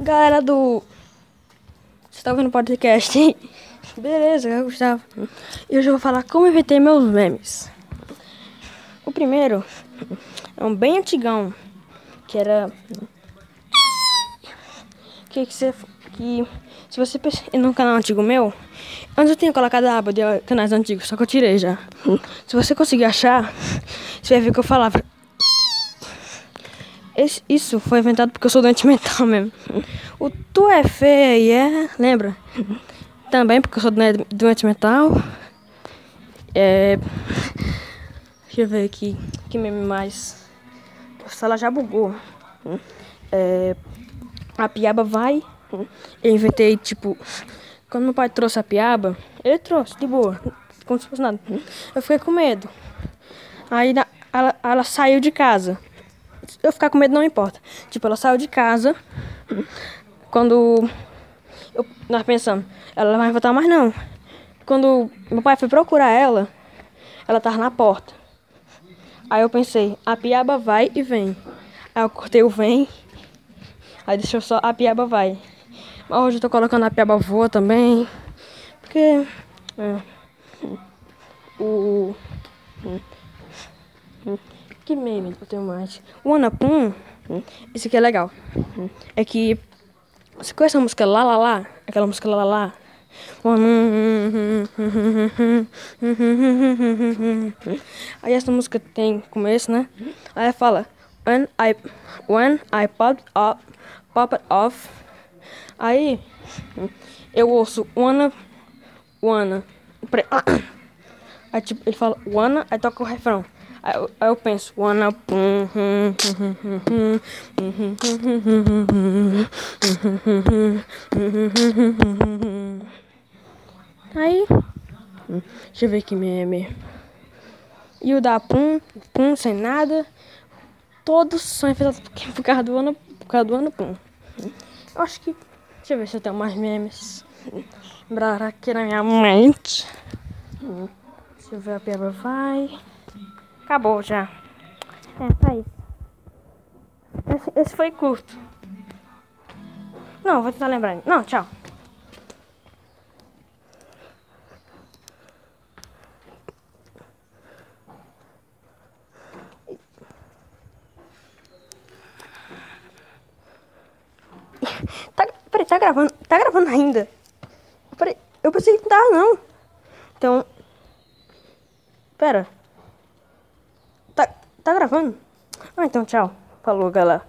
Galera do. Você tá ouvindo o podcast, hein? Beleza, eu Gustavo. E hoje eu vou falar como inventei meus memes. O primeiro é um bem antigão, que era. Que, que você. Que. Se você ir num canal antigo meu, antes eu tinha colocado a aba de canais antigos, só que eu tirei já. Se você conseguir achar, você vai ver que eu falava. Esse, isso foi inventado porque eu sou doente mental mesmo. O tu é feia, lembra? Também porque eu sou doente mental. É. Deixa eu ver aqui. Que meme mais. A sala já bugou. É. A piaba vai. Eu inventei, tipo. Quando meu pai trouxe a piaba, ele trouxe, de boa. Como se fosse nada. Eu fiquei com medo. Aí ela, ela saiu de casa eu ficar com medo não importa. Tipo, ela saiu de casa. Quando eu, nós pensamos, ela não vai voltar mais não. Quando meu pai foi procurar ela, ela tava na porta. Aí eu pensei, a piaba vai e vem. Aí eu cortei o vem. Aí deixou só a piaba vai. Mas hoje eu tô colocando a piaba voa também. Porque. É, o. Que meme do Tomate. O Anapum, esse aqui é legal. É que. Você conhece a música Lá Lá Lá? Aquela música Lá Lá Lá? Aí essa música tem começo, né? Aí fala When I when I popped up pop it off. Aí eu ouço wanna wanna. Aí tipo, ele fala wanna, aí toca o refrão. Eu, eu penso, wanna pum, Aí, deixa eu ver que meme. E o da pum, pum sem nada. Todos são enfeitados por causa do ano, por causa do ano pum. Eu acho que, deixa eu ver se eu tenho mais memes. Lembrar aqui na minha mente. Deixa eu ver a piaba vai. Acabou já. É, tá isso. Esse, esse foi curto. Não, vou tentar lembrar. Não, tchau. Tá, peraí, tá gravando? Tá gravando ainda? Peraí, eu pensei que não tava não. Então. Pera. Tá gravando? Ah, então tchau. Falou, galera.